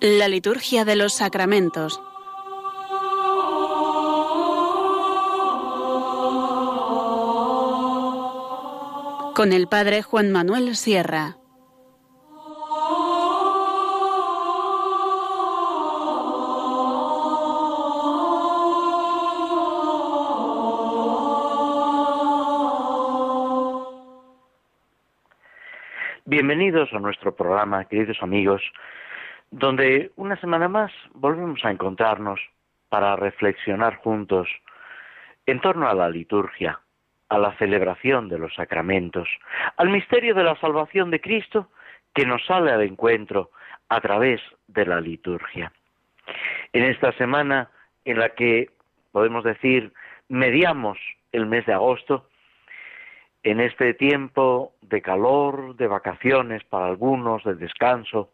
La liturgia de los sacramentos. Con el Padre Juan Manuel Sierra. Bienvenidos a nuestro programa, queridos amigos, donde una semana más volvemos a encontrarnos para reflexionar juntos en torno a la liturgia, a la celebración de los sacramentos, al misterio de la salvación de Cristo que nos sale al encuentro a través de la liturgia. En esta semana en la que podemos decir mediamos el mes de agosto, en este tiempo de calor, de vacaciones para algunos, de descanso,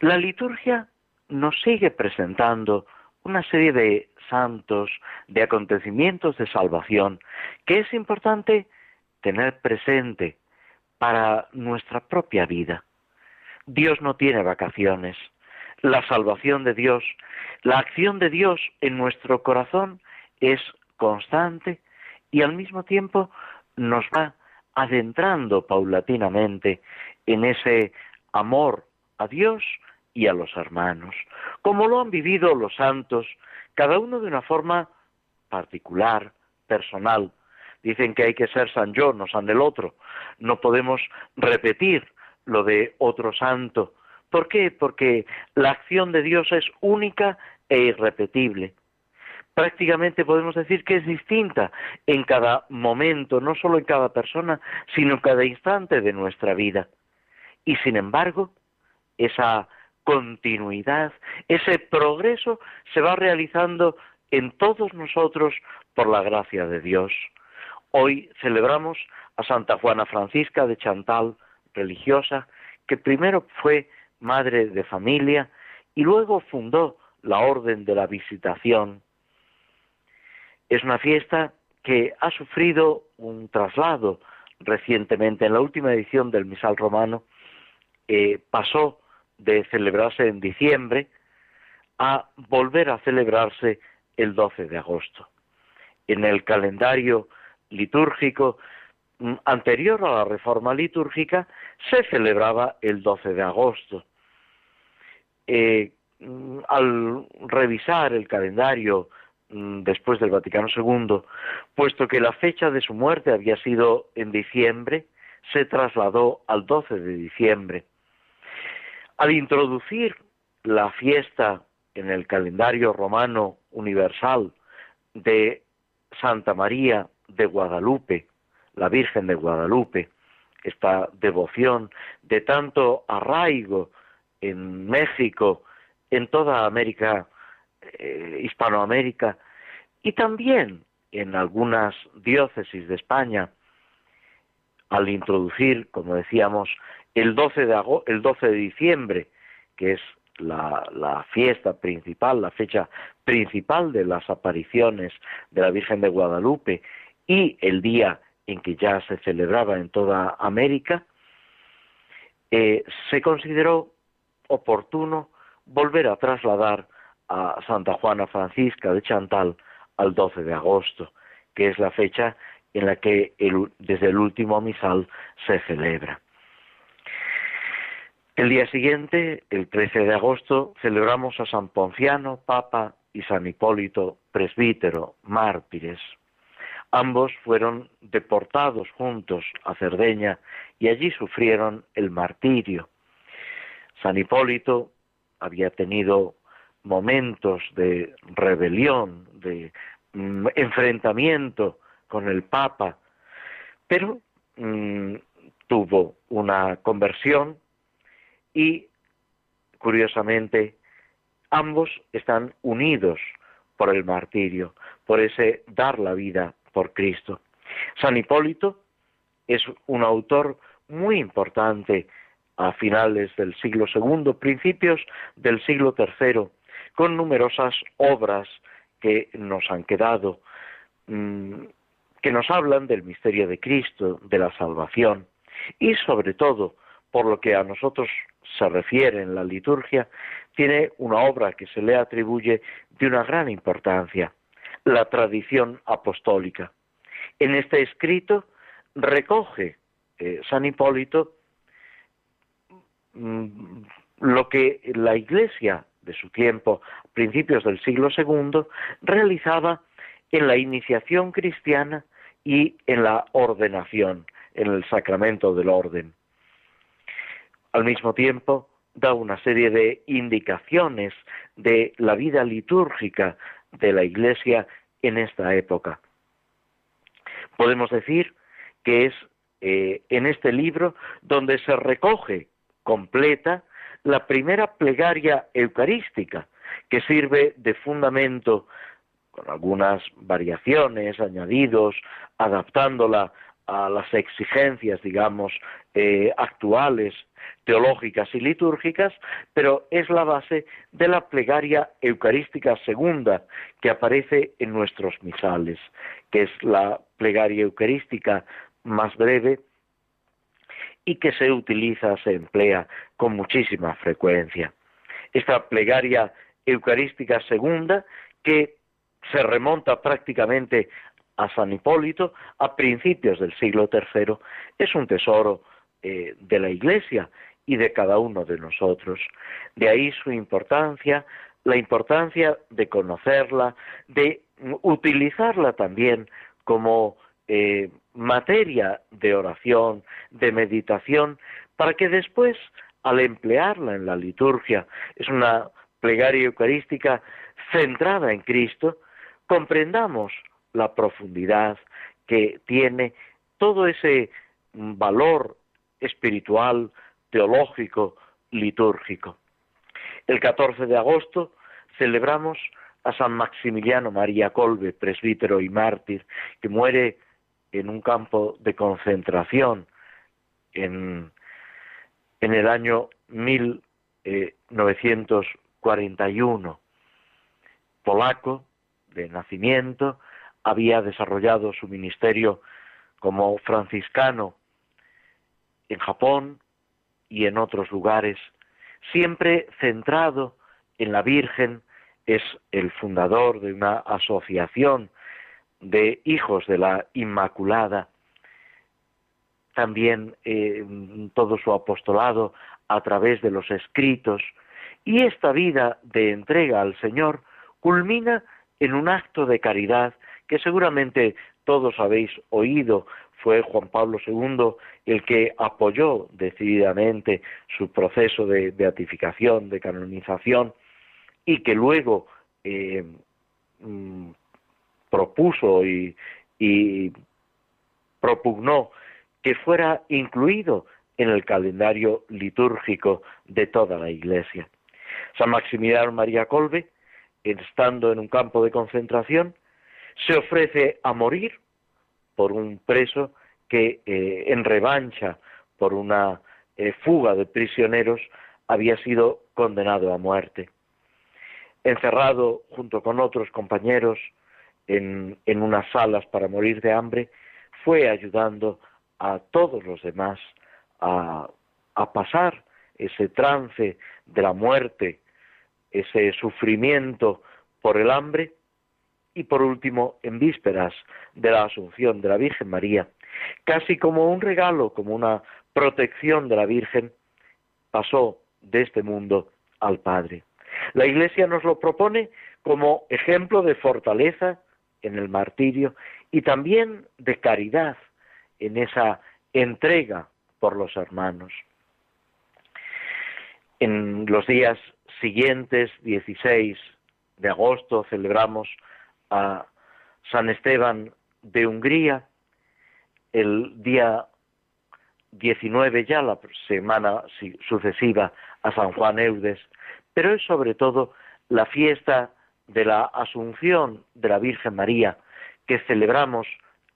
la liturgia nos sigue presentando una serie de santos, de acontecimientos de salvación, que es importante tener presente para nuestra propia vida. Dios no tiene vacaciones. La salvación de Dios, la acción de Dios en nuestro corazón es constante y al mismo tiempo nos va adentrando paulatinamente en ese amor a Dios y a los hermanos, como lo han vivido los santos, cada uno de una forma particular, personal. Dicen que hay que ser San yo, no San del otro. No podemos repetir lo de otro santo. ¿Por qué? Porque la acción de Dios es única e irrepetible. Prácticamente podemos decir que es distinta en cada momento, no solo en cada persona, sino en cada instante de nuestra vida. Y sin embargo, esa continuidad, ese progreso se va realizando en todos nosotros por la gracia de Dios. Hoy celebramos a Santa Juana Francisca de Chantal, religiosa, que primero fue madre de familia y luego fundó la Orden de la Visitación. Es una fiesta que ha sufrido un traslado recientemente. En la última edición del Misal Romano eh, pasó de celebrarse en diciembre a volver a celebrarse el 12 de agosto. En el calendario litúrgico mm, anterior a la reforma litúrgica se celebraba el 12 de agosto. Eh, mm, al revisar el calendario mm, después del Vaticano II, puesto que la fecha de su muerte había sido en diciembre, se trasladó al 12 de diciembre. Al introducir la fiesta en el calendario romano universal de Santa María de Guadalupe, la Virgen de Guadalupe, esta devoción de tanto arraigo en México, en toda América, eh, Hispanoamérica, y también en algunas diócesis de España, al introducir, como decíamos, el 12 de, el 12 de diciembre, que es la, la, fiesta principal, la fecha principal de las apariciones de la Virgen de Guadalupe y el día en que ya se celebraba en toda América, eh, se consideró oportuno volver a trasladar a Santa Juana Francisca de Chantal al 12 de agosto, que es la fecha en la que desde el último misal se celebra. El día siguiente, el 13 de agosto, celebramos a San Ponciano, Papa, y San Hipólito, presbítero, mártires. Ambos fueron deportados juntos a Cerdeña y allí sufrieron el martirio. San Hipólito había tenido momentos de rebelión, de mm, enfrentamiento con el Papa, pero mm, tuvo una conversión y, curiosamente, ambos están unidos por el martirio, por ese dar la vida por Cristo. San Hipólito es un autor muy importante a finales del siglo II, principios del siglo III, con numerosas obras que nos han quedado, mm, que nos hablan del misterio de Cristo, de la salvación y sobre todo, por lo que a nosotros se refiere en la liturgia, tiene una obra que se le atribuye de una gran importancia, la tradición apostólica. En este escrito recoge eh, San Hipólito mm, lo que la Iglesia de su tiempo, principios del siglo II, realizaba en la iniciación cristiana y en la ordenación, en el sacramento del orden. Al mismo tiempo, da una serie de indicaciones de la vida litúrgica de la Iglesia en esta época. Podemos decir que es eh, en este libro donde se recoge completa la primera plegaria eucarística, que sirve de fundamento con algunas variaciones, añadidos, adaptándola a las exigencias, digamos, eh, actuales, teológicas y litúrgicas, pero es la base de la plegaria eucarística segunda que aparece en nuestros misales, que es la plegaria eucarística más breve y que se utiliza, se emplea con muchísima frecuencia. Esta plegaria eucarística segunda que se remonta prácticamente a San Hipólito a principios del siglo III, es un tesoro eh, de la Iglesia y de cada uno de nosotros. De ahí su importancia, la importancia de conocerla, de utilizarla también como eh, materia de oración, de meditación, para que después, al emplearla en la liturgia, es una plegaria eucarística centrada en Cristo, comprendamos la profundidad que tiene todo ese valor espiritual, teológico, litúrgico. El 14 de agosto celebramos a San Maximiliano María Colbe, presbítero y mártir, que muere en un campo de concentración en, en el año 1941. Polaco de nacimiento, había desarrollado su ministerio como franciscano en Japón y en otros lugares, siempre centrado en la Virgen, es el fundador de una asociación de hijos de la Inmaculada, también eh, todo su apostolado a través de los escritos, y esta vida de entrega al Señor culmina en un acto de caridad que seguramente todos habéis oído, fue Juan Pablo II el que apoyó decididamente su proceso de beatificación, de canonización, y que luego eh, mm, propuso y, y propugnó que fuera incluido en el calendario litúrgico de toda la Iglesia. San Maximiliano María Colbe, estando en un campo de concentración, se ofrece a morir por un preso que eh, en revancha por una eh, fuga de prisioneros había sido condenado a muerte. Encerrado junto con otros compañeros en, en unas salas para morir de hambre, fue ayudando a todos los demás a, a pasar ese trance de la muerte, ese sufrimiento por el hambre, y por último, en vísperas de la Asunción de la Virgen María, casi como un regalo, como una protección de la Virgen, pasó de este mundo al Padre. La Iglesia nos lo propone como ejemplo de fortaleza en el martirio y también de caridad en esa entrega por los hermanos. En los días siguientes, 16 de agosto, celebramos a San Esteban de Hungría, el día 19 ya, la semana sucesiva a San Juan Eudes, pero es sobre todo la fiesta de la Asunción de la Virgen María que celebramos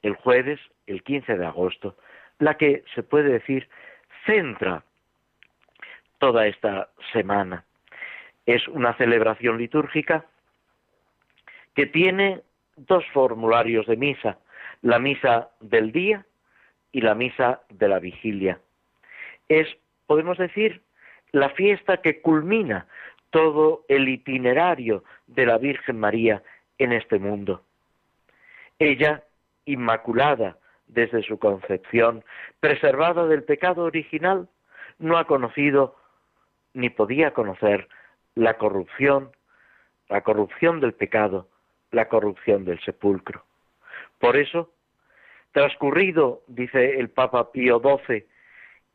el jueves, el 15 de agosto, la que se puede decir centra toda esta semana. Es una celebración litúrgica que tiene dos formularios de misa, la misa del día y la misa de la vigilia. Es, podemos decir, la fiesta que culmina todo el itinerario de la Virgen María en este mundo. Ella, inmaculada desde su concepción, preservada del pecado original, no ha conocido ni podía conocer la corrupción, la corrupción del pecado, la corrupción del sepulcro. Por eso, transcurrido, dice el Papa Pío XII,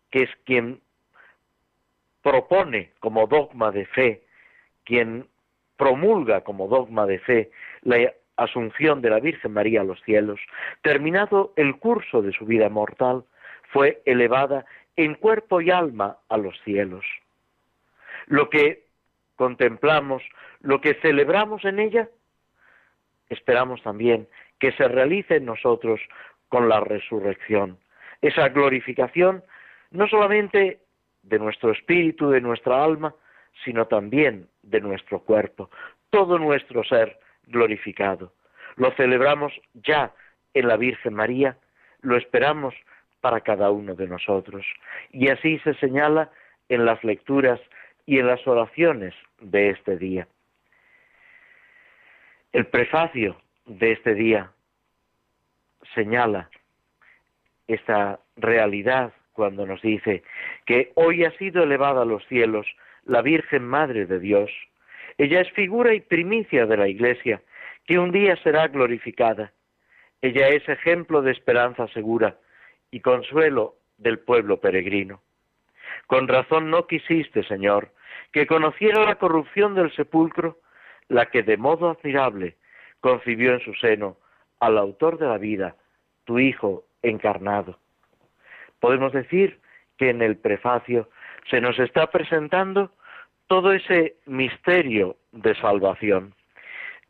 que es quien propone como dogma de fe, quien promulga como dogma de fe la asunción de la Virgen María a los cielos, terminado el curso de su vida mortal, fue elevada en cuerpo y alma a los cielos. Lo que contemplamos, lo que celebramos en ella, esperamos también que se realice en nosotros con la resurrección. Esa glorificación no solamente de nuestro espíritu, de nuestra alma, sino también de nuestro cuerpo, todo nuestro ser glorificado. Lo celebramos ya en la Virgen María, lo esperamos para cada uno de nosotros. Y así se señala en las lecturas y en las oraciones de este día. El prefacio de este día señala esta realidad cuando nos dice que hoy ha sido elevada a los cielos la Virgen Madre de Dios. Ella es figura y primicia de la Iglesia, que un día será glorificada. Ella es ejemplo de esperanza segura y consuelo del pueblo peregrino. Con razón no quisiste, Señor, que conociera la corrupción del sepulcro, la que de modo admirable concibió en su seno al autor de la vida, tu Hijo encarnado. Podemos decir que en el prefacio se nos está presentando todo ese misterio de salvación.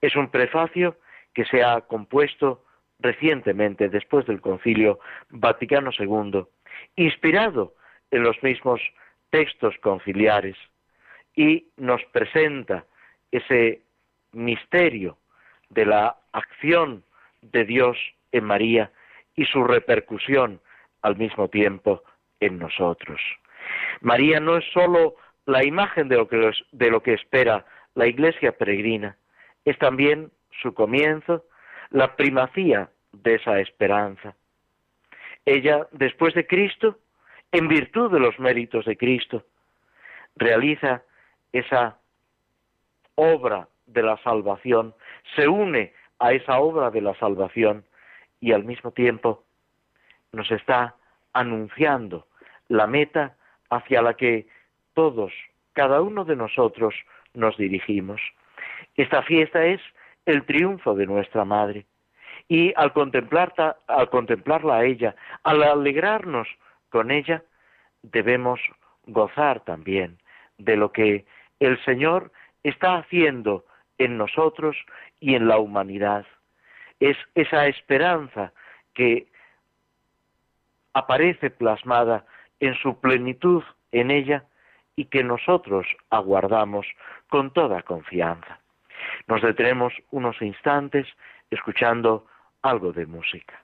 Es un prefacio que se ha compuesto recientemente, después del Concilio Vaticano II, inspirado en los mismos textos conciliares, y nos presenta ese misterio de la acción de Dios en María y su repercusión al mismo tiempo en nosotros. María no es sólo la imagen de lo que, de lo que espera la iglesia peregrina, es también su comienzo, la primacía de esa esperanza. Ella, después de Cristo, en virtud de los méritos de Cristo, realiza esa obra de la salvación, se une a esa obra de la salvación y al mismo tiempo nos está anunciando la meta hacia la que todos, cada uno de nosotros, nos dirigimos. Esta fiesta es el triunfo de nuestra Madre. Y al, contemplarla, al contemplarla a ella, al alegrarnos con ella, debemos gozar también de lo que el Señor está haciendo en nosotros y en la humanidad. Es esa esperanza que aparece plasmada en su plenitud en ella y que nosotros aguardamos con toda confianza. Nos detenemos unos instantes escuchando algo de música.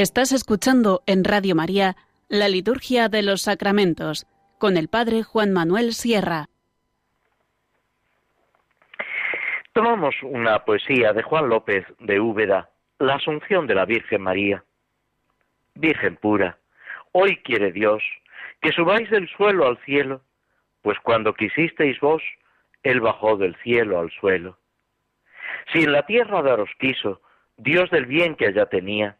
Estás escuchando en Radio María la Liturgia de los Sacramentos con el Padre Juan Manuel Sierra. Tomamos una poesía de Juan López de Úbeda, La Asunción de la Virgen María. Virgen pura, hoy quiere Dios que subáis del suelo al cielo, pues cuando quisisteis vos, Él bajó del cielo al suelo. Si en la tierra daros quiso, Dios del bien que allá tenía,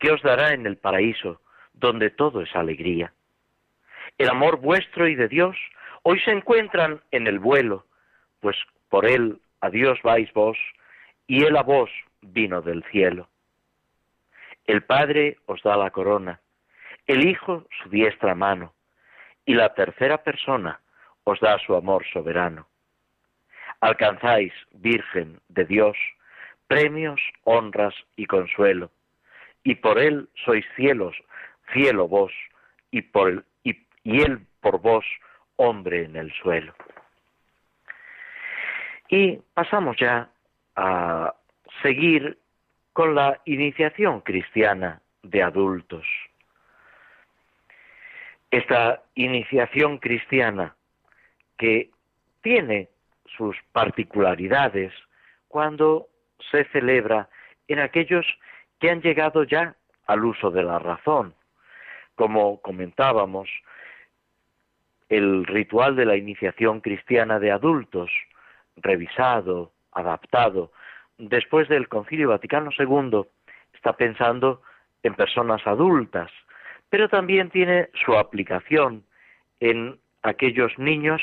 ¿qué os dará en el paraíso, donde todo es alegría? El amor vuestro y de Dios hoy se encuentran en el vuelo, pues por él a Dios vais vos, y él a vos vino del cielo. El Padre os da la corona, el Hijo su diestra mano, y la tercera persona os da su amor soberano. Alcanzáis, Virgen de Dios, premios, honras y consuelo, y por él sois cielos, cielo vos, y por y él por vos, hombre en el suelo. Y pasamos ya a seguir con la iniciación cristiana de adultos. Esta iniciación cristiana que tiene sus particularidades cuando se celebra en aquellos que han llegado ya al uso de la razón. Como comentábamos, el ritual de la iniciación cristiana de adultos, revisado, adaptado, después del Concilio Vaticano II, está pensando en personas adultas, pero también tiene su aplicación en aquellos niños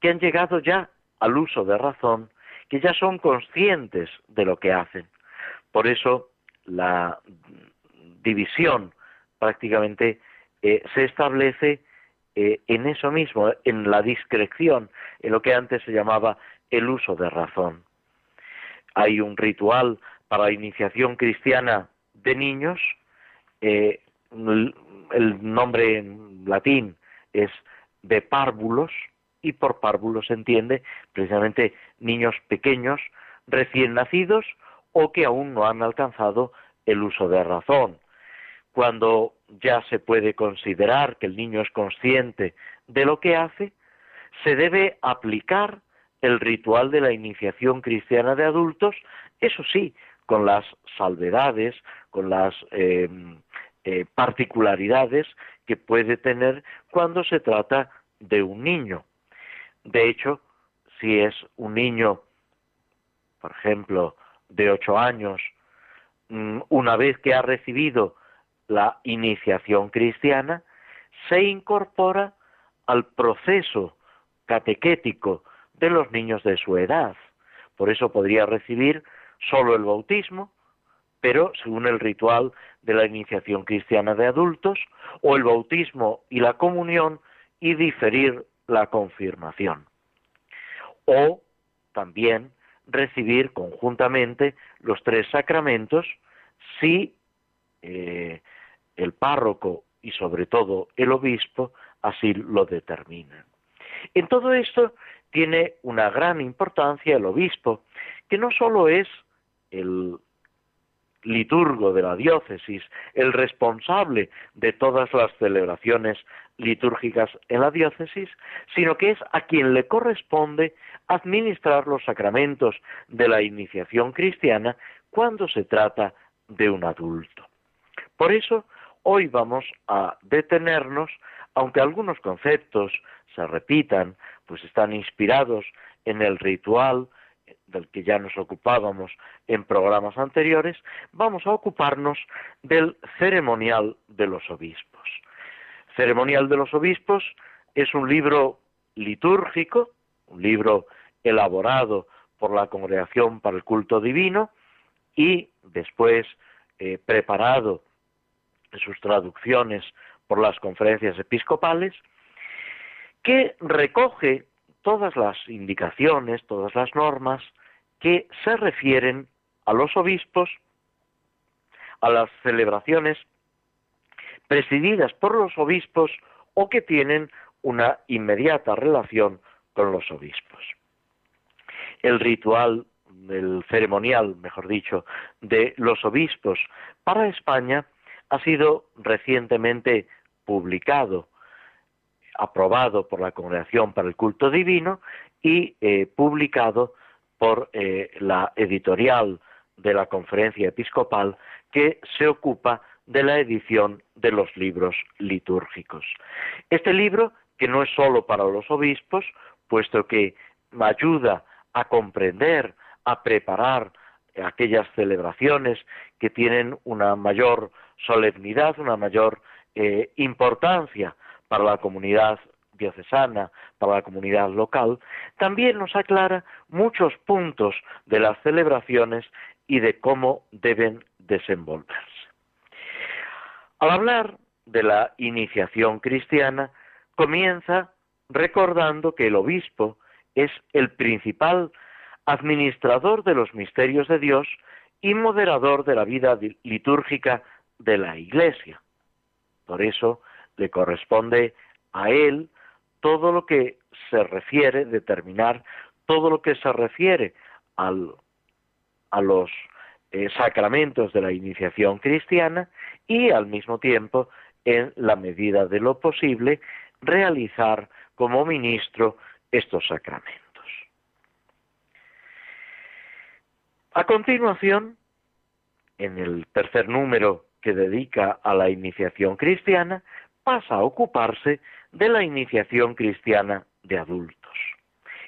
que han llegado ya al uso de razón, que ya son conscientes de lo que hacen. Por eso la división prácticamente eh, se establece eh, en eso mismo, en la discreción, en lo que antes se llamaba el uso de razón. Hay un ritual para la iniciación cristiana de niños, eh, el nombre en latín es de párvulos, y por párvulos se entiende precisamente niños pequeños, recién nacidos o que aún no han alcanzado el uso de razón. Cuando ya se puede considerar que el niño es consciente de lo que hace, se debe aplicar el ritual de la iniciación cristiana de adultos, eso sí, con las salvedades, con las eh, eh, particularidades que puede tener cuando se trata de un niño. De hecho, si es un niño, por ejemplo, de ocho años, mm, una vez que ha recibido la iniciación cristiana, se incorpora al proceso catequético de los niños de su edad. Por eso podría recibir solo el bautismo, pero según el ritual de la iniciación cristiana de adultos, o el bautismo y la comunión y diferir la confirmación. O también recibir conjuntamente los tres sacramentos si eh, el párroco y sobre todo el obispo así lo determinan. En todo esto tiene una gran importancia el obispo, que no sólo es el liturgo de la diócesis, el responsable de todas las celebraciones litúrgicas en la diócesis, sino que es a quien le corresponde administrar los sacramentos de la iniciación cristiana cuando se trata de un adulto. Por eso, hoy vamos a detenernos, aunque algunos conceptos se repitan, pues están inspirados en el ritual del que ya nos ocupábamos en programas anteriores, vamos a ocuparnos del ceremonial de los obispos. Ceremonial de los obispos es un libro litúrgico, un libro elaborado por la Congregación para el Culto Divino y después eh, preparado en sus traducciones por las conferencias episcopales, que recoge todas las indicaciones, todas las normas que se refieren a los obispos, a las celebraciones presididas por los obispos o que tienen una inmediata relación con los obispos. El ritual, el ceremonial, mejor dicho, de los obispos para España ha sido recientemente publicado, aprobado por la Congregación para el Culto Divino y eh, publicado por eh, la editorial de la Conferencia Episcopal que se ocupa de la edición de los libros litúrgicos. Este libro, que no es solo para los obispos, puesto que ayuda a comprender, a preparar aquellas celebraciones que tienen una mayor solemnidad, una mayor eh, importancia para la comunidad diocesana, para la comunidad local, también nos aclara muchos puntos de las celebraciones y de cómo deben desenvolverse. Al hablar de la iniciación cristiana, comienza recordando que el obispo es el principal administrador de los misterios de Dios y moderador de la vida litúrgica de la Iglesia. Por eso le corresponde a él todo lo que se refiere, determinar todo lo que se refiere a los eh, sacramentos de la iniciación cristiana y al mismo tiempo, en la medida de lo posible, realizar como ministro estos sacramentos. A continuación, en el tercer número que dedica a la iniciación cristiana, pasa a ocuparse de la iniciación cristiana de adultos.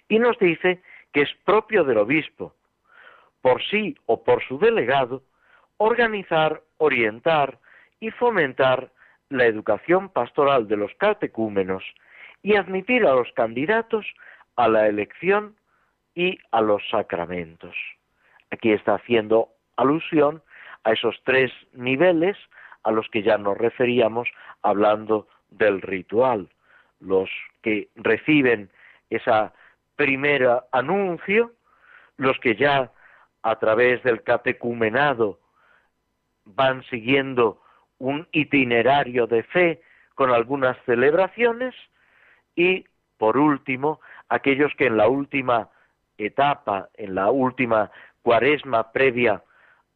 Y nos dice que es propio del obispo, por sí o por su delegado, organizar, orientar y fomentar la educación pastoral de los catecúmenos y admitir a los candidatos a la elección y a los sacramentos. Aquí está haciendo alusión a esos tres niveles a los que ya nos referíamos hablando del ritual. Los que reciben esa primera anuncio, los que ya a través del catecumenado van siguiendo un itinerario de fe con algunas celebraciones y, por último, aquellos que en la última etapa, en la última cuaresma previa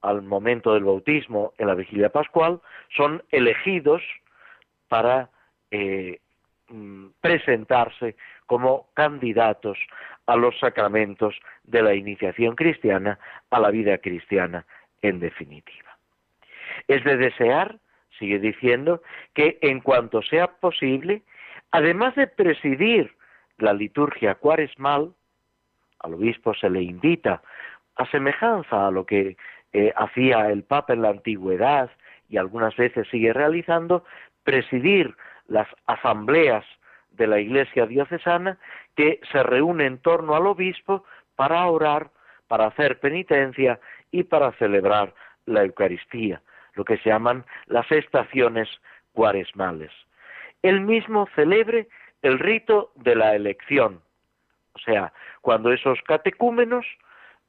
al momento del bautismo en la vigilia pascual, son elegidos para eh, mm, presentarse como candidatos a los sacramentos de la iniciación cristiana, a la vida cristiana en definitiva. Es de desear, sigue diciendo, que en cuanto sea posible, además de presidir la liturgia cuaresmal, al obispo se le invita a semejanza a lo que eh, hacía el Papa en la antigüedad y algunas veces sigue realizando, presidir las asambleas de la Iglesia diocesana que se reúne en torno al obispo para orar, para hacer penitencia y para celebrar la Eucaristía, lo que se llaman las estaciones cuaresmales. Él mismo celebre el rito de la elección, o sea, cuando esos catecúmenos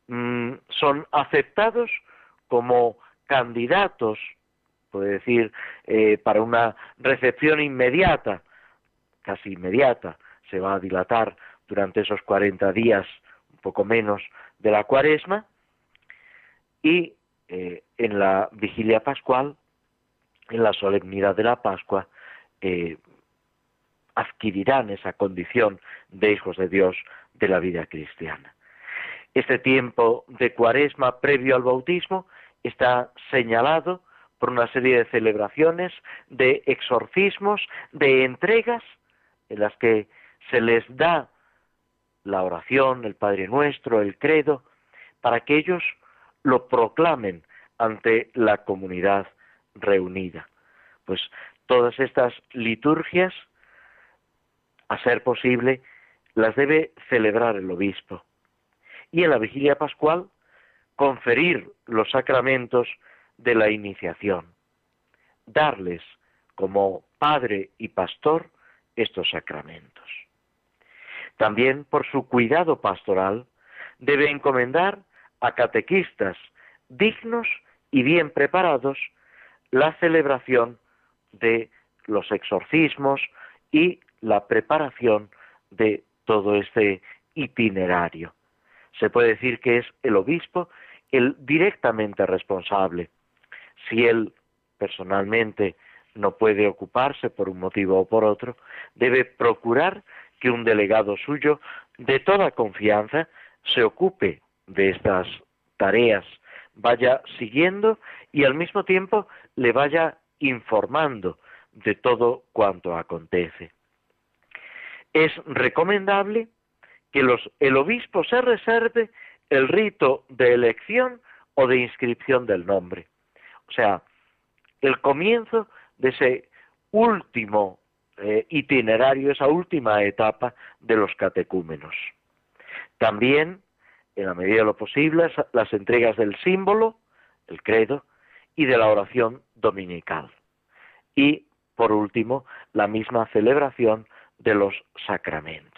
Mm, son aceptados como candidatos, puede decir, eh, para una recepción inmediata, casi inmediata, se va a dilatar durante esos 40 días, un poco menos, de la cuaresma, y eh, en la vigilia pascual, en la solemnidad de la Pascua, eh, adquirirán esa condición de hijos de Dios de la vida cristiana. Este tiempo de cuaresma previo al bautismo está señalado por una serie de celebraciones, de exorcismos, de entregas en las que se les da la oración, el Padre Nuestro, el credo, para que ellos lo proclamen ante la comunidad reunida. Pues todas estas liturgias, a ser posible, las debe celebrar el obispo y en la vigilia pascual conferir los sacramentos de la iniciación, darles como padre y pastor estos sacramentos. También por su cuidado pastoral debe encomendar a catequistas dignos y bien preparados la celebración de los exorcismos y la preparación de todo este itinerario se puede decir que es el obispo el directamente responsable. Si él personalmente no puede ocuparse por un motivo o por otro, debe procurar que un delegado suyo de toda confianza se ocupe de estas tareas, vaya siguiendo y al mismo tiempo le vaya informando de todo cuanto acontece. Es recomendable que los, el obispo se reserve el rito de elección o de inscripción del nombre. O sea, el comienzo de ese último eh, itinerario, esa última etapa de los catecúmenos. También, en la medida de lo posible, las entregas del símbolo, el credo, y de la oración dominical. Y, por último, la misma celebración de los sacramentos.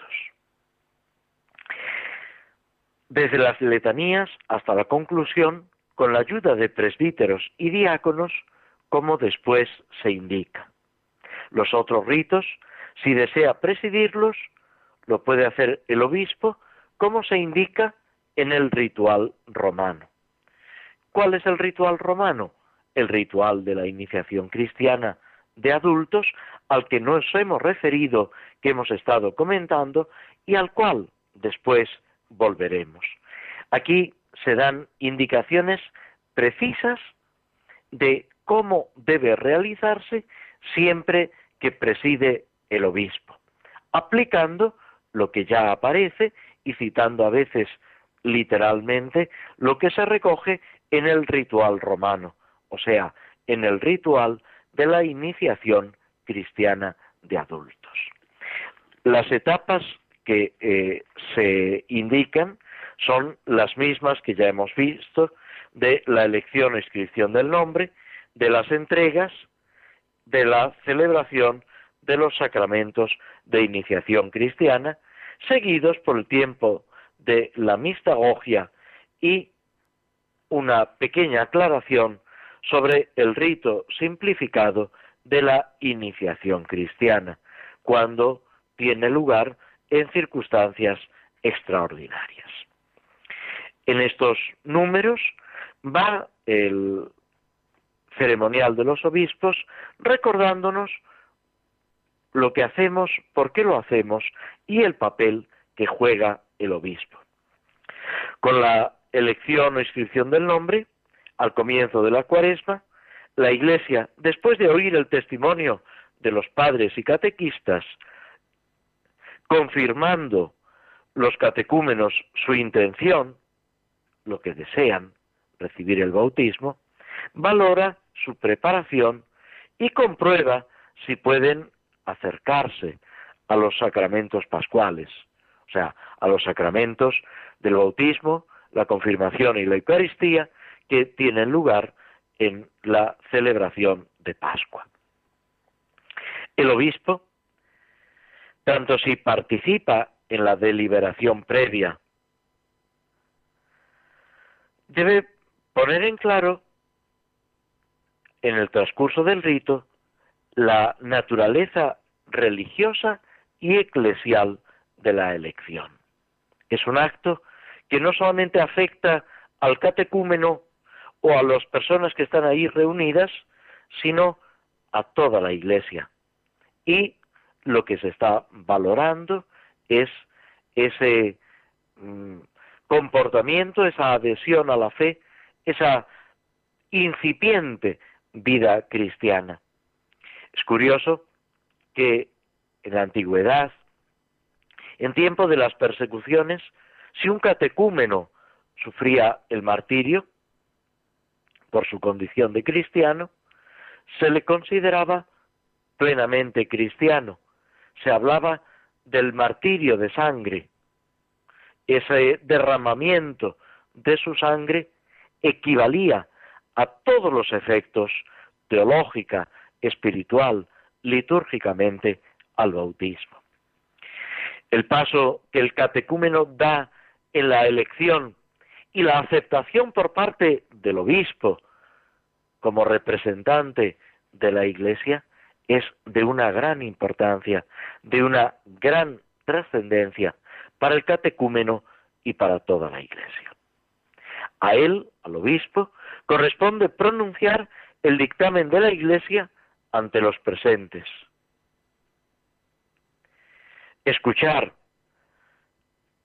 Desde las letanías hasta la conclusión, con la ayuda de presbíteros y diáconos, como después se indica. Los otros ritos, si desea presidirlos, lo puede hacer el obispo, como se indica en el ritual romano. ¿Cuál es el ritual romano? El ritual de la iniciación cristiana de adultos al que nos hemos referido, que hemos estado comentando y al cual después volveremos. Aquí se dan indicaciones precisas de cómo debe realizarse siempre que preside el obispo, aplicando lo que ya aparece y citando a veces literalmente lo que se recoge en el ritual romano, o sea, en el ritual de la iniciación cristiana de adultos. Las etapas que eh, se indican son las mismas que ya hemos visto de la elección o inscripción del nombre, de las entregas, de la celebración de los sacramentos de iniciación cristiana, seguidos por el tiempo de la mistagogia y una pequeña aclaración sobre el rito simplificado de la iniciación cristiana, cuando tiene lugar en circunstancias extraordinarias. En estos números va el ceremonial de los obispos recordándonos lo que hacemos, por qué lo hacemos y el papel que juega el obispo. Con la elección o inscripción del nombre, al comienzo de la cuaresma, la Iglesia, después de oír el testimonio de los padres y catequistas, confirmando los catecúmenos su intención, lo que desean, recibir el bautismo, valora su preparación y comprueba si pueden acercarse a los sacramentos pascuales, o sea, a los sacramentos del bautismo, la confirmación y la Eucaristía que tienen lugar en la celebración de Pascua. El obispo, tanto si participa en la deliberación previa, debe poner en claro en el transcurso del rito la naturaleza religiosa y eclesial de la elección. Es un acto que no solamente afecta al catecúmeno o a las personas que están ahí reunidas, sino a toda la iglesia. Y lo que se está valorando es ese mm, comportamiento, esa adhesión a la fe, esa incipiente vida cristiana. Es curioso que en la antigüedad, en tiempo de las persecuciones, si un catecúmeno sufría el martirio por su condición de cristiano, se le consideraba plenamente cristiano. Se hablaba del martirio de sangre. Ese derramamiento de su sangre equivalía a todos los efectos teológica, espiritual, litúrgicamente al bautismo. El paso que el catecúmeno da en la elección y la aceptación por parte del obispo como representante de la Iglesia es de una gran importancia, de una gran trascendencia para el catecúmeno y para toda la Iglesia. A él, al obispo, corresponde pronunciar el dictamen de la Iglesia ante los presentes. Escuchar,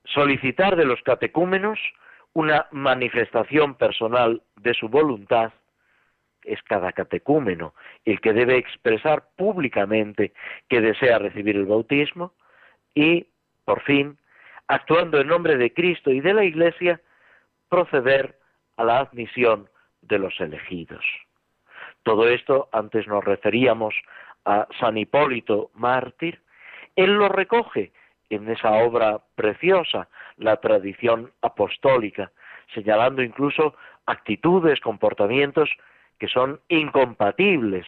solicitar de los catecúmenos una manifestación personal de su voluntad es cada catecúmeno el que debe expresar públicamente que desea recibir el bautismo y, por fin, actuando en nombre de Cristo y de la Iglesia, proceder a la admisión de los elegidos. Todo esto antes nos referíamos a San Hipólito mártir. Él lo recoge en esa obra preciosa, la tradición apostólica, señalando incluso actitudes, comportamientos que son incompatibles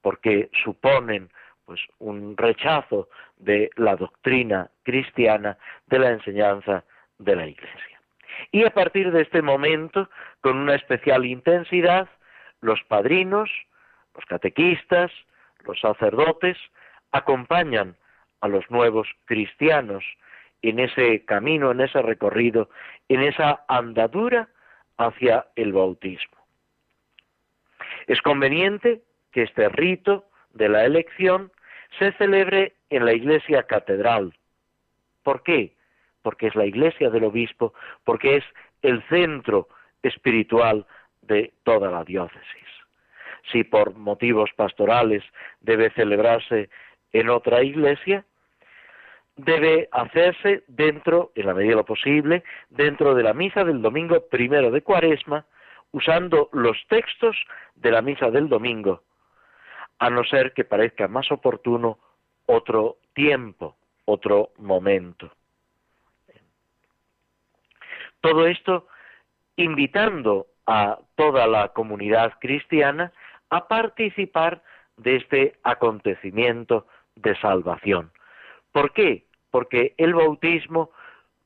porque suponen pues un rechazo de la doctrina cristiana, de la enseñanza de la Iglesia. Y a partir de este momento, con una especial intensidad, los padrinos, los catequistas, los sacerdotes, acompañan a los nuevos cristianos en ese camino, en ese recorrido, en esa andadura hacia el bautismo. Es conveniente que este rito de la elección se celebre en la iglesia catedral. ¿Por qué? Porque es la iglesia del obispo, porque es el centro espiritual de toda la diócesis. Si por motivos pastorales debe celebrarse en otra iglesia, debe hacerse dentro, en la medida de lo posible, dentro de la misa del domingo primero de Cuaresma, usando los textos de la misa del domingo, a no ser que parezca más oportuno otro tiempo, otro momento. Todo esto invitando a toda la comunidad cristiana a participar de este acontecimiento de salvación. ¿Por qué? Porque el bautismo,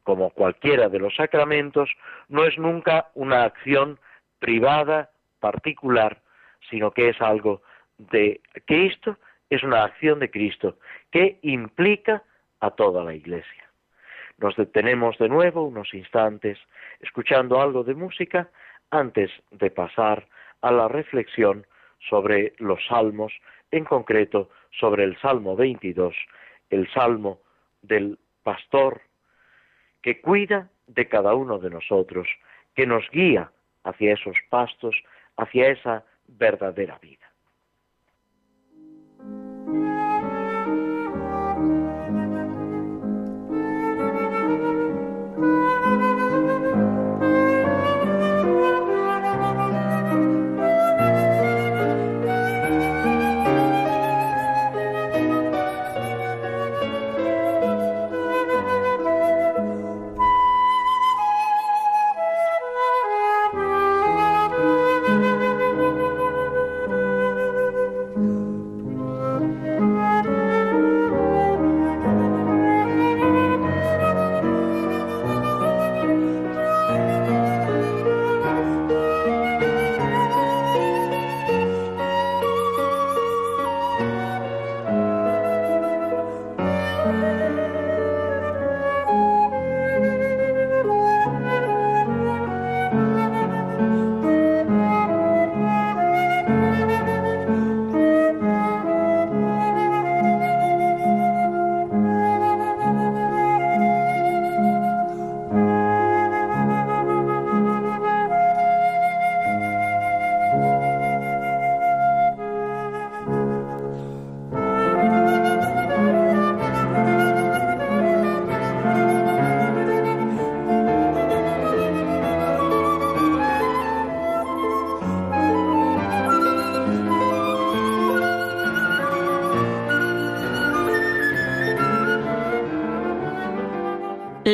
como cualquiera de los sacramentos, no es nunca una acción privada, particular, sino que es algo de Cristo, es una acción de Cristo que implica a toda la Iglesia. Nos detenemos de nuevo unos instantes escuchando algo de música antes de pasar a la reflexión sobre los salmos, en concreto sobre el Salmo 22, el Salmo del pastor que cuida de cada uno de nosotros, que nos guía hacia esos pastos, hacia esa verdadera vida.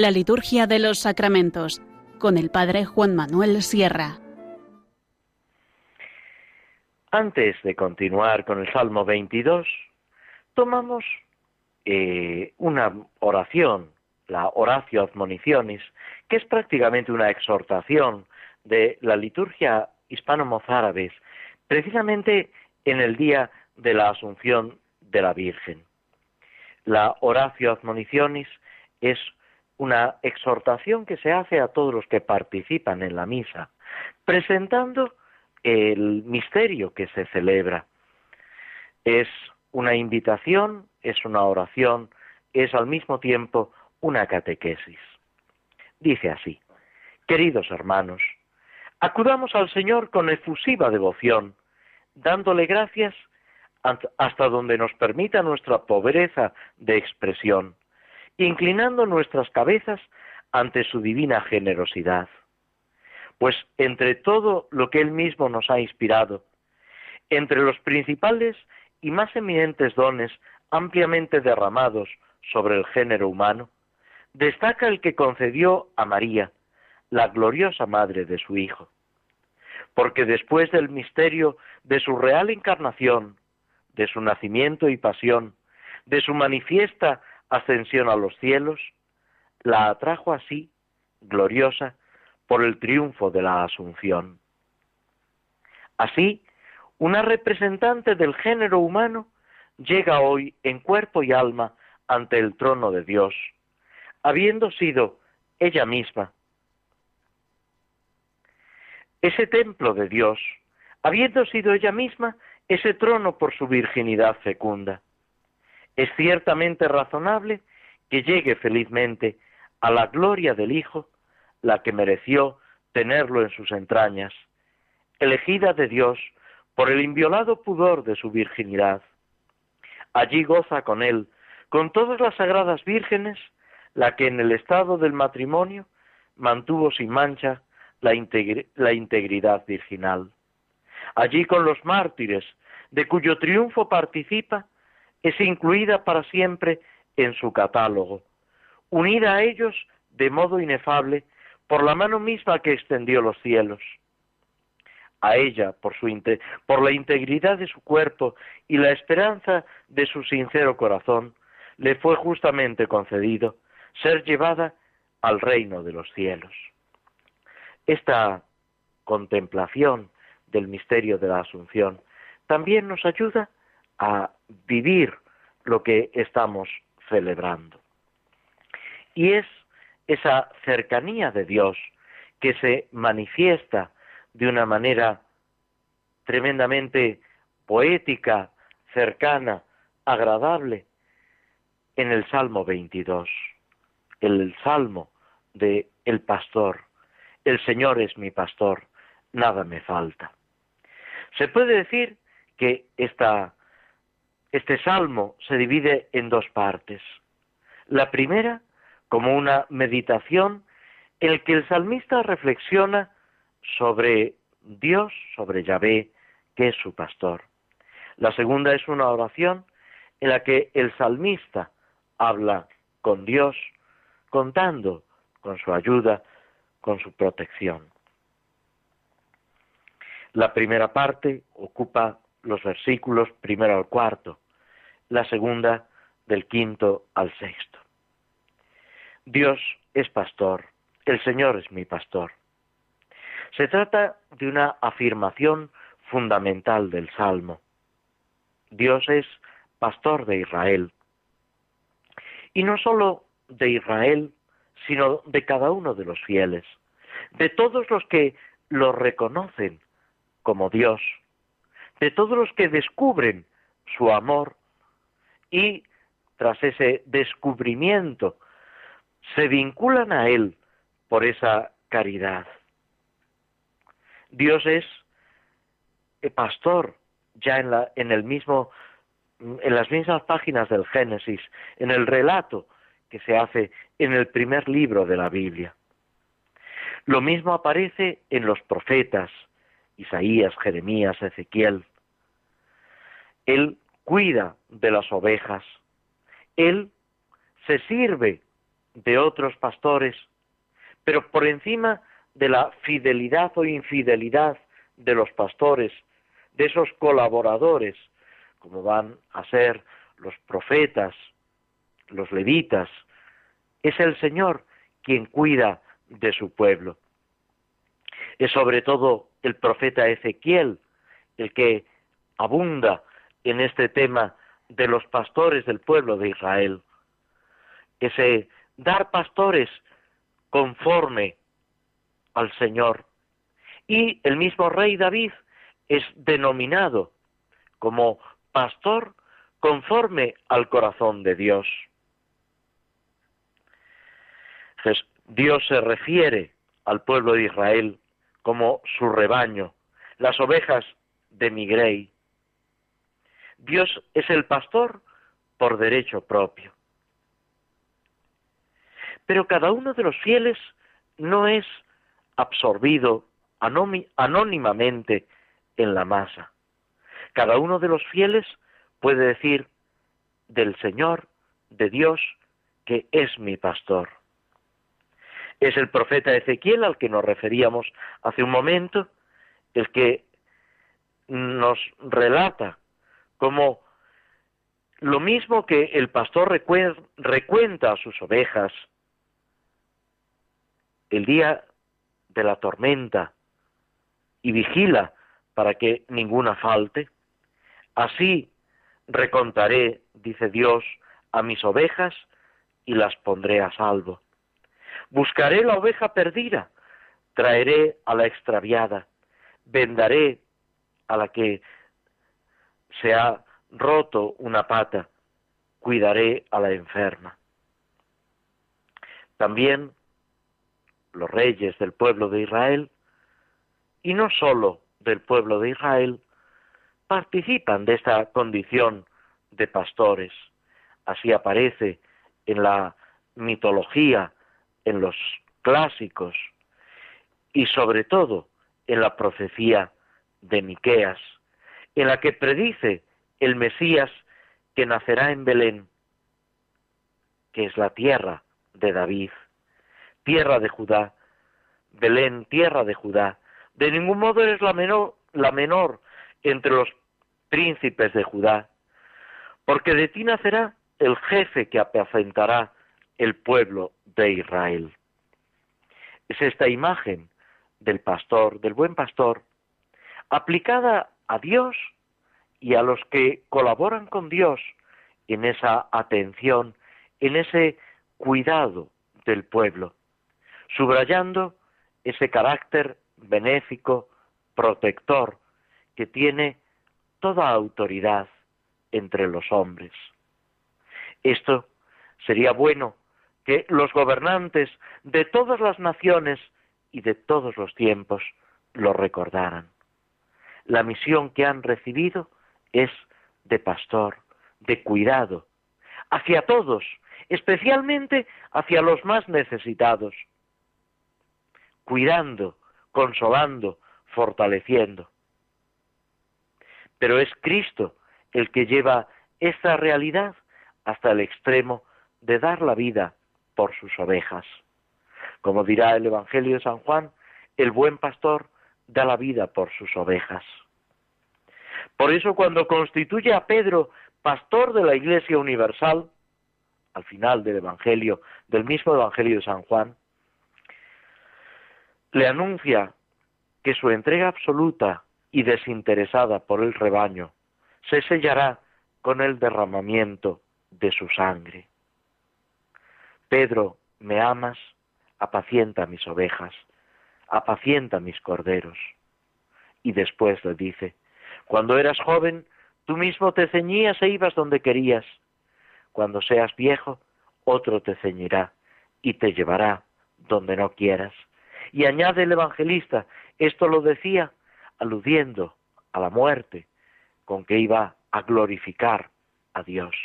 La liturgia de los sacramentos con el Padre Juan Manuel Sierra. Antes de continuar con el Salmo 22, tomamos eh, una oración, la Horacio Admonicionis, que es prácticamente una exhortación de la liturgia hispano-mozárabe, precisamente en el día de la Asunción de la Virgen. La Horacio Admonicionis es una exhortación que se hace a todos los que participan en la misa, presentando el misterio que se celebra. Es una invitación, es una oración, es al mismo tiempo una catequesis. Dice así, queridos hermanos, acudamos al Señor con efusiva devoción, dándole gracias hasta donde nos permita nuestra pobreza de expresión, inclinando nuestras cabezas ante su divina generosidad. Pues entre todo lo que Él mismo nos ha inspirado, entre los principales y más eminentes dones ampliamente derramados sobre el género humano, destaca el que concedió a María, la gloriosa madre de su Hijo. Porque después del misterio de su real encarnación, de su nacimiento y pasión, de su manifiesta ascensión a los cielos, la atrajo así, gloriosa, por el triunfo de la Asunción. Así, una representante del género humano llega hoy en cuerpo y alma ante el trono de Dios, habiendo sido ella misma ese templo de Dios, habiendo sido ella misma ese trono por su virginidad fecunda. Es ciertamente razonable que llegue felizmente a la gloria del Hijo, la que mereció tenerlo en sus entrañas, elegida de Dios por el inviolado pudor de su virginidad. Allí goza con él, con todas las sagradas vírgenes, la que en el estado del matrimonio mantuvo sin mancha la, integridad virginal. Allí con los mártires, de cuyo triunfo participa, es incluida para siempre en su catálogo, unida a ellos de modo inefable por la mano misma que extendió los cielos. A ella, por, su, por la integridad de su cuerpo y la esperanza de su sincero corazón, le fue justamente concedido ser llevada al reino de los cielos. Esta contemplación del misterio de la Asunción también nos ayuda a vivir lo que estamos celebrando. Y es esa cercanía de Dios que se manifiesta de una manera tremendamente poética, cercana, agradable en el Salmo 22, el Salmo de el pastor. El Señor es mi pastor, nada me falta. Se puede decir que este salmo se divide en dos partes. La primera, como una meditación en la que el salmista reflexiona sobre Dios, sobre Yahvé, que es su pastor. La segunda es una oración en la que el salmista habla con Dios, contando con su ayuda, con su protección. La primera parte ocupa los versículos primero al cuarto, la segunda del quinto al sexto. Dios es pastor, el Señor es mi pastor. Se trata de una afirmación fundamental del Salmo. Dios es pastor de Israel. Y no sólo de Israel, sino de cada uno de los fieles, de todos los que lo reconocen como Dios, de todos los que descubren su amor y tras ese descubrimiento se vinculan a Él por esa caridad. Dios es el pastor ya en, la, en el mismo en las mismas páginas del Génesis, en el relato que se hace en el primer libro de la Biblia. Lo mismo aparece en los profetas, Isaías, Jeremías, Ezequiel. Él cuida de las ovejas. Él se sirve de otros pastores, pero por encima de la fidelidad o infidelidad de los pastores, de esos colaboradores, como van a ser los profetas, los levitas, es el Señor quien cuida de su pueblo. Es sobre todo el profeta Ezequiel el que abunda en este tema de los pastores del pueblo de Israel. Ese dar pastores conforme al Señor. Y el mismo rey David es denominado como pastor conforme al corazón de Dios. Dios se refiere al pueblo de Israel como su rebaño, las ovejas de mi grey. Dios es el pastor por derecho propio. Pero cada uno de los fieles no es absorbido anónimamente en la masa. Cada uno de los fieles puede decir del Señor, de Dios, que es mi pastor. Es el profeta Ezequiel al que nos referíamos hace un momento, el que nos relata como lo mismo que el pastor recuenta a sus ovejas el día de la tormenta y vigila para que ninguna falte, así recontaré, dice Dios, a mis ovejas y las pondré a salvo. Buscaré la oveja perdida, traeré a la extraviada, vendaré a la que se ha roto una pata, cuidaré a la enferma. También los reyes del pueblo de Israel, y no sólo del pueblo de Israel, participan de esta condición de pastores. Así aparece en la mitología, en los clásicos y sobre todo en la profecía de Miqueas, en la que predice el Mesías que nacerá en Belén, que es la tierra de David tierra de Judá, Belén, tierra de Judá. De ningún modo eres la menor, la menor entre los príncipes de Judá, porque de ti nacerá el jefe que apacentará el pueblo de Israel. Es esta imagen del pastor, del buen pastor, aplicada a Dios y a los que colaboran con Dios en esa atención, en ese cuidado del pueblo subrayando ese carácter benéfico, protector, que tiene toda autoridad entre los hombres. Esto sería bueno que los gobernantes de todas las naciones y de todos los tiempos lo recordaran. La misión que han recibido es de pastor, de cuidado, hacia todos, especialmente hacia los más necesitados, cuidando, consolando, fortaleciendo. Pero es Cristo el que lleva esta realidad hasta el extremo de dar la vida por sus ovejas. Como dirá el Evangelio de San Juan, el buen pastor da la vida por sus ovejas. Por eso cuando constituye a Pedro pastor de la Iglesia Universal, al final del Evangelio, del mismo Evangelio de San Juan, le anuncia que su entrega absoluta y desinteresada por el rebaño se sellará con el derramamiento de su sangre. Pedro, me amas, apacienta mis ovejas, apacienta mis corderos. Y después le dice, cuando eras joven, tú mismo te ceñías e ibas donde querías. Cuando seas viejo, otro te ceñirá y te llevará donde no quieras. Y añade el evangelista, esto lo decía aludiendo a la muerte con que iba a glorificar a Dios.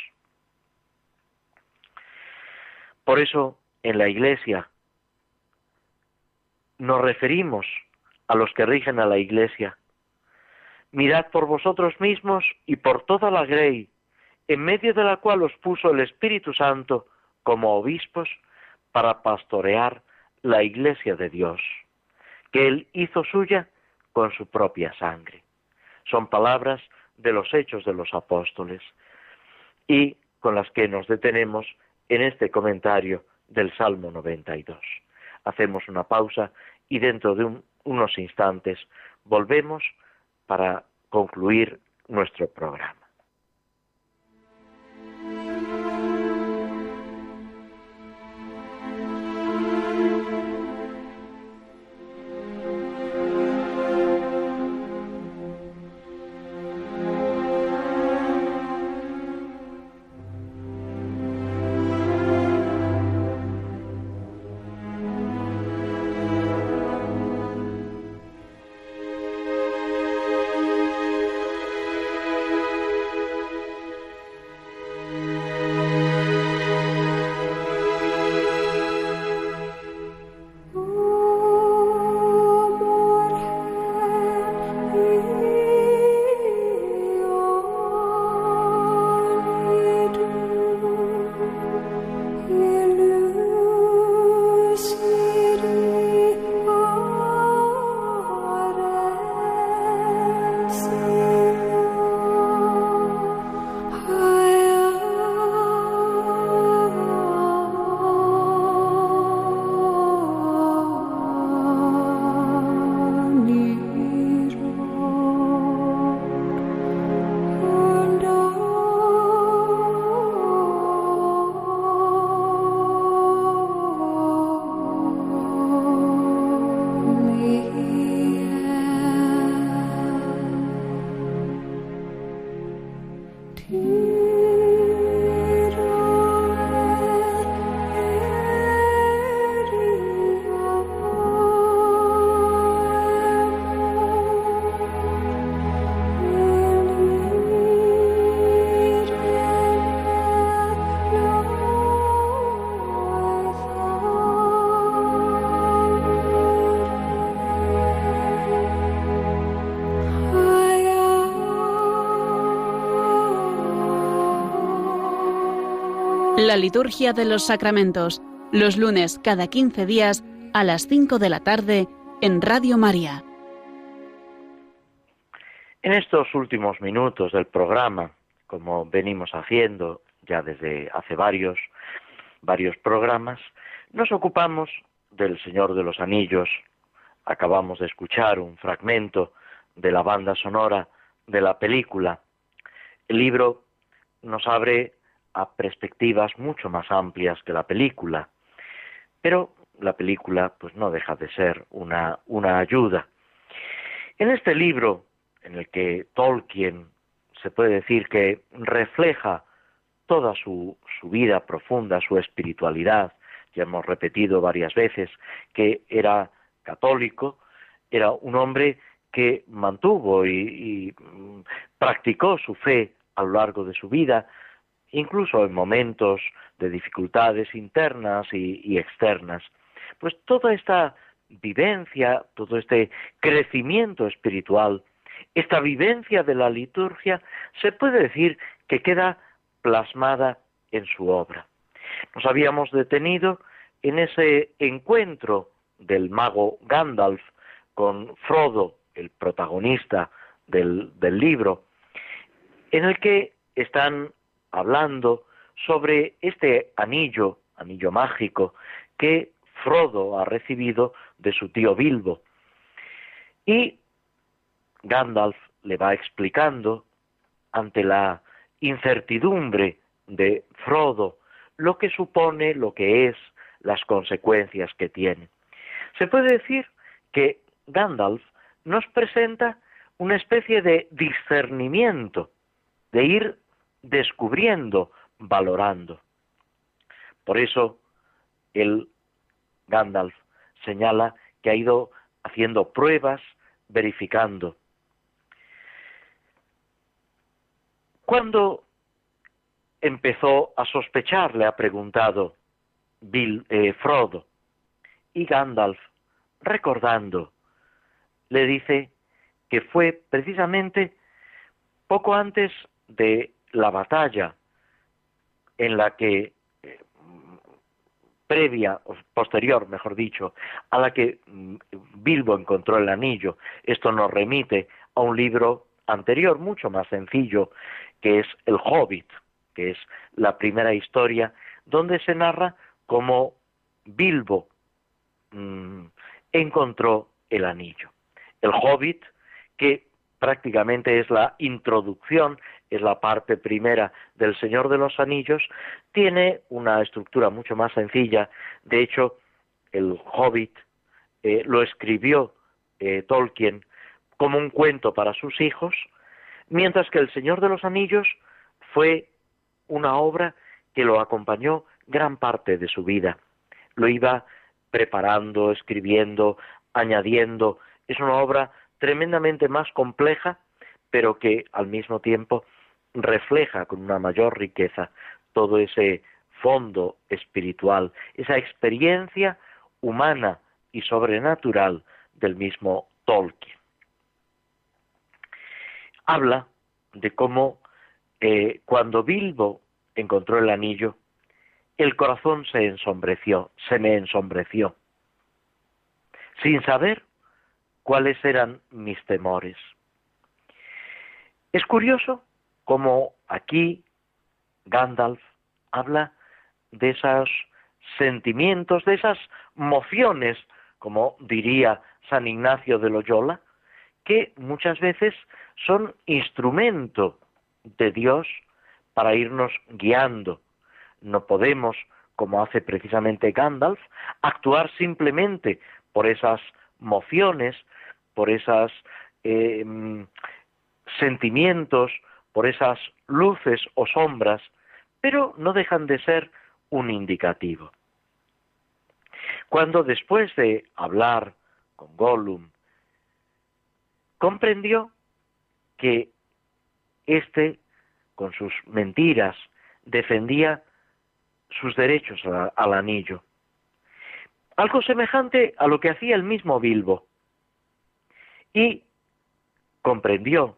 Por eso en la iglesia nos referimos a los que rigen a la iglesia. Mirad por vosotros mismos y por toda la grey, en medio de la cual os puso el Espíritu Santo como obispos para pastorear la iglesia de Dios, que Él hizo suya con su propia sangre. Son palabras de los hechos de los apóstoles y con las que nos detenemos en este comentario del Salmo 92. Hacemos una pausa y dentro de unos instantes volvemos para concluir nuestro programa. La liturgia de los sacramentos, los lunes cada 15 días a las 5 de la tarde en Radio María. En estos últimos minutos del programa, como venimos haciendo ya desde hace varios, varios programas, nos ocupamos del Señor de los Anillos. Acabamos de escuchar un fragmento de la banda sonora de la película. El libro nos abre a perspectivas mucho más amplias que la película. Pero la película pues no deja de ser una, una ayuda. En este libro, en el que Tolkien se puede decir que refleja toda su, su vida profunda, su espiritualidad, ya hemos repetido varias veces que era católico, era un hombre que mantuvo y, y, practicó su fe a lo largo de su vida, incluso en momentos de dificultades internas y, externas. Pues toda esta vivencia, todo este crecimiento espiritual, esta vivencia de la liturgia, se puede decir que queda plasmada en su obra. Nos habíamos detenido en ese encuentro del mago Gandalf con Frodo, el protagonista del, libro, en el que están hablando sobre este anillo, anillo mágico, que Frodo ha recibido de su tío Bilbo. Y Gandalf le va explicando, ante la incertidumbre de Frodo, lo que supone, lo que es, las consecuencias que tiene. Se puede decir que Gandalf nos presenta una especie de discernimiento, de ir descubriendo, valorando. Por eso el Gandalf señala que ha ido haciendo pruebas, verificando. Cuando empezó a sospechar, le ha preguntado Bill, eh, Frodo, y Gandalf, recordando, le dice que fue precisamente poco antes de la batalla en la que eh, previa posterior, mejor dicho, a la que mm, Bilbo encontró el anillo. Esto nos remite a un libro anterior, mucho más sencillo, que es El Hobbit, que es la primera historia donde se narra cómo Bilbo mm, encontró el anillo. El Hobbit, que prácticamente es la introducción, es la parte primera del Señor de los Anillos, tiene una estructura mucho más sencilla. De hecho, el Hobbit eh, lo escribió eh, Tolkien como un cuento para sus hijos, mientras que el Señor de los Anillos fue una obra que lo acompañó gran parte de su vida. Lo iba preparando, escribiendo, añadiendo. Es una obra tremendamente más compleja, pero que al mismo tiempo refleja con una mayor riqueza todo ese fondo espiritual, esa experiencia humana y sobrenatural del mismo Tolkien. Habla de cómo eh, cuando Bilbo encontró el anillo, el corazón se ensombreció, se me ensombreció, sin saber cuáles eran mis temores. Es curioso cómo aquí Gandalf habla de esos sentimientos, de esas mociones, como diría San Ignacio de Loyola, que muchas veces son instrumento de Dios para irnos guiando. No podemos, como hace precisamente Gandalf, actuar simplemente por esas mociones, por esos eh, sentimientos, por esas luces o sombras, pero no dejan de ser un indicativo. Cuando después de hablar con Gollum, comprendió que éste, con sus mentiras, defendía sus derechos al anillo. Algo semejante a lo que hacía el mismo Bilbo y comprendió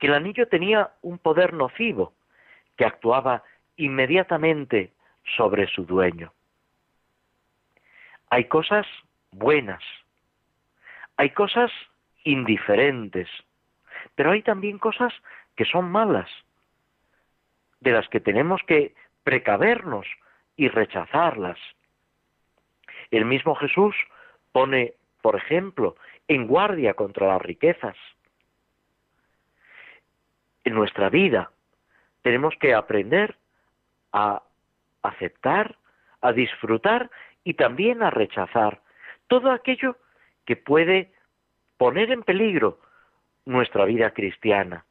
que el anillo tenía un poder nocivo que actuaba inmediatamente sobre su dueño. Hay cosas buenas, hay cosas indiferentes, pero hay también cosas que son malas, de las que tenemos que precavernos y rechazarlas. El mismo Jesús pone, por ejemplo, en guardia contra las riquezas. En nuestra vida tenemos que aprender a aceptar, a disfrutar y también a rechazar todo aquello que puede poner en peligro nuestra vida cristiana,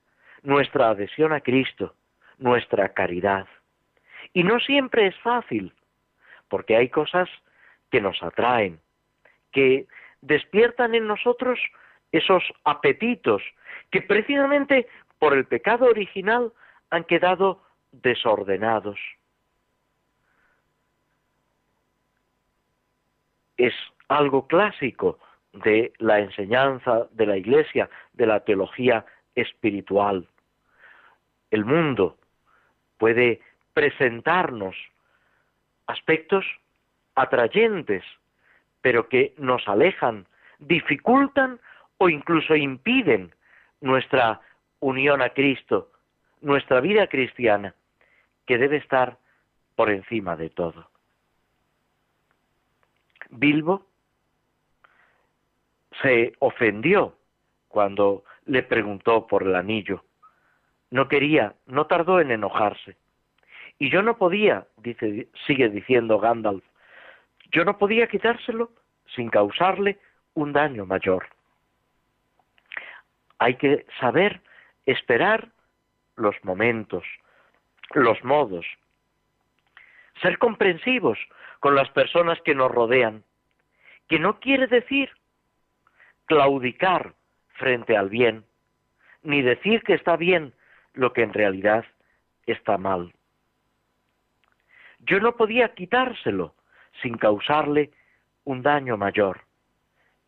nuestra adhesión a Cristo, nuestra caridad. Y no siempre es fácil, porque hay cosas que nos atraen, que despiertan en nosotros esos apetitos que precisamente por el pecado original han quedado desordenados. Es algo clásico de la enseñanza de la Iglesia, de la teología espiritual. El mundo puede presentarnos aspectos atrayentes, pero que nos alejan, dificultan o incluso impiden nuestra unión a Cristo, nuestra vida cristiana, que debe estar por encima de todo. Bilbo se ofendió cuando le preguntó por el anillo. No quería, no tardó en enojarse. Y yo no podía, dice, sigue diciendo Gandalf, yo no podía quitárselo sin causarle un daño mayor. Hay que saber esperar los momentos, los modos, ser comprensivos con las personas que nos rodean, que no quiere decir claudicar frente al bien, ni decir que está bien lo que en realidad está mal. Yo no podía quitárselo sin causarle un daño mayor,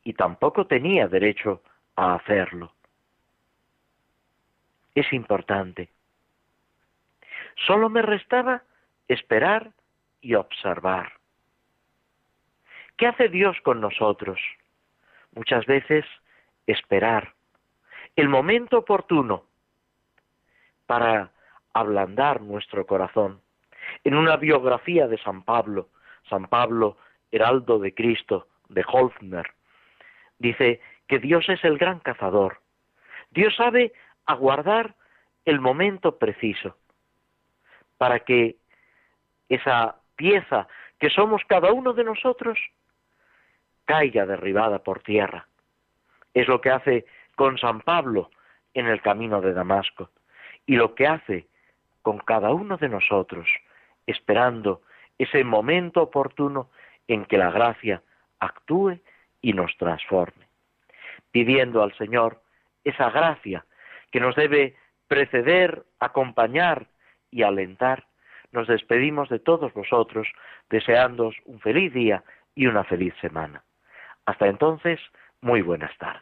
y tampoco tenía derecho a hacerlo. Es importante. Solo me restaba esperar y observar. ¿Qué hace Dios con nosotros? Muchas veces esperar el momento oportuno para ablandar nuestro corazón. En una biografía de San Pablo, San Pablo, heraldo de Cristo, de Holzner, dice que Dios es el gran cazador. Dios sabe aguardar el momento preciso para que esa pieza que somos cada uno de nosotros caiga derribada por tierra. Es lo que hace con San Pablo en el camino de Damasco y lo que hace con cada uno de nosotros, esperando ese momento oportuno en que la gracia actúe y nos transforme, pidiendo al Señor esa gracia que nos debe preceder, acompañar y alentar, nos despedimos de todos vosotros, deseándoos un feliz día y una feliz semana. Hasta entonces, muy buenas tardes.